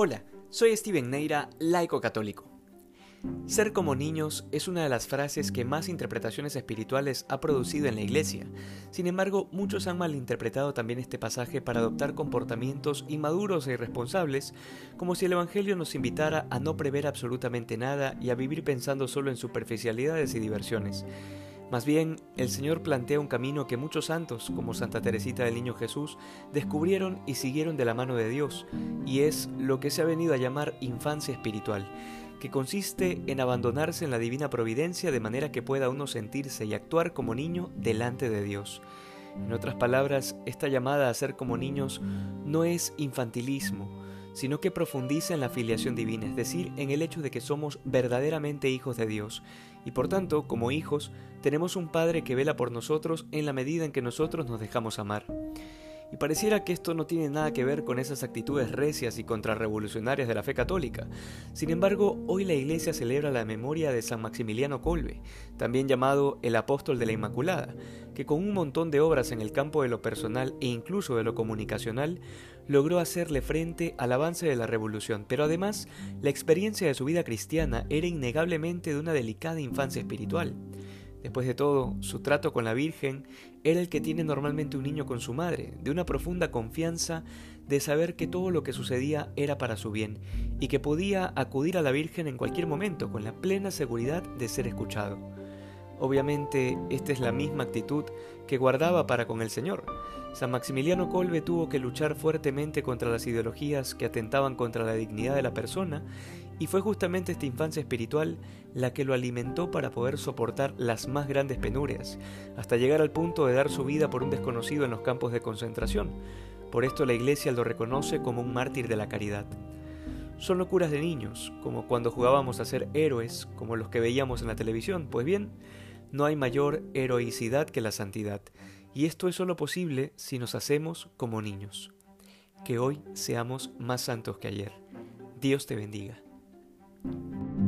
Hola, soy Steven Neira, laico católico. Ser como niños es una de las frases que más interpretaciones espirituales ha producido en la Iglesia. Sin embargo, muchos han malinterpretado también este pasaje para adoptar comportamientos inmaduros e irresponsables, como si el Evangelio nos invitara a no prever absolutamente nada y a vivir pensando solo en superficialidades y diversiones. Más bien, el Señor plantea un camino que muchos santos, como Santa Teresita del Niño Jesús, descubrieron y siguieron de la mano de Dios, y es lo que se ha venido a llamar infancia espiritual, que consiste en abandonarse en la divina providencia de manera que pueda uno sentirse y actuar como niño delante de Dios. En otras palabras, esta llamada a ser como niños no es infantilismo, sino que profundiza en la filiación divina, es decir, en el hecho de que somos verdaderamente hijos de Dios, y por tanto, como hijos, tenemos un Padre que vela por nosotros en la medida en que nosotros nos dejamos amar. Y pareciera que esto no tiene nada que ver con esas actitudes recias y contrarrevolucionarias de la fe católica. Sin embargo, hoy la Iglesia celebra la memoria de San Maximiliano Colbe, también llamado el apóstol de la Inmaculada, que con un montón de obras en el campo de lo personal e incluso de lo comunicacional, logró hacerle frente al avance de la revolución, pero además la experiencia de su vida cristiana era innegablemente de una delicada infancia espiritual. Después de todo, su trato con la Virgen era el que tiene normalmente un niño con su madre, de una profunda confianza de saber que todo lo que sucedía era para su bien y que podía acudir a la Virgen en cualquier momento con la plena seguridad de ser escuchado. Obviamente, esta es la misma actitud que guardaba para con el Señor. San Maximiliano Colbe tuvo que luchar fuertemente contra las ideologías que atentaban contra la dignidad de la persona y fue justamente esta infancia espiritual la que lo alimentó para poder soportar las más grandes penurias, hasta llegar al punto de dar su vida por un desconocido en los campos de concentración. Por esto la Iglesia lo reconoce como un mártir de la caridad. Son locuras de niños, como cuando jugábamos a ser héroes, como los que veíamos en la televisión. Pues bien, no hay mayor heroicidad que la santidad, y esto es solo posible si nos hacemos como niños. Que hoy seamos más santos que ayer. Dios te bendiga. thank you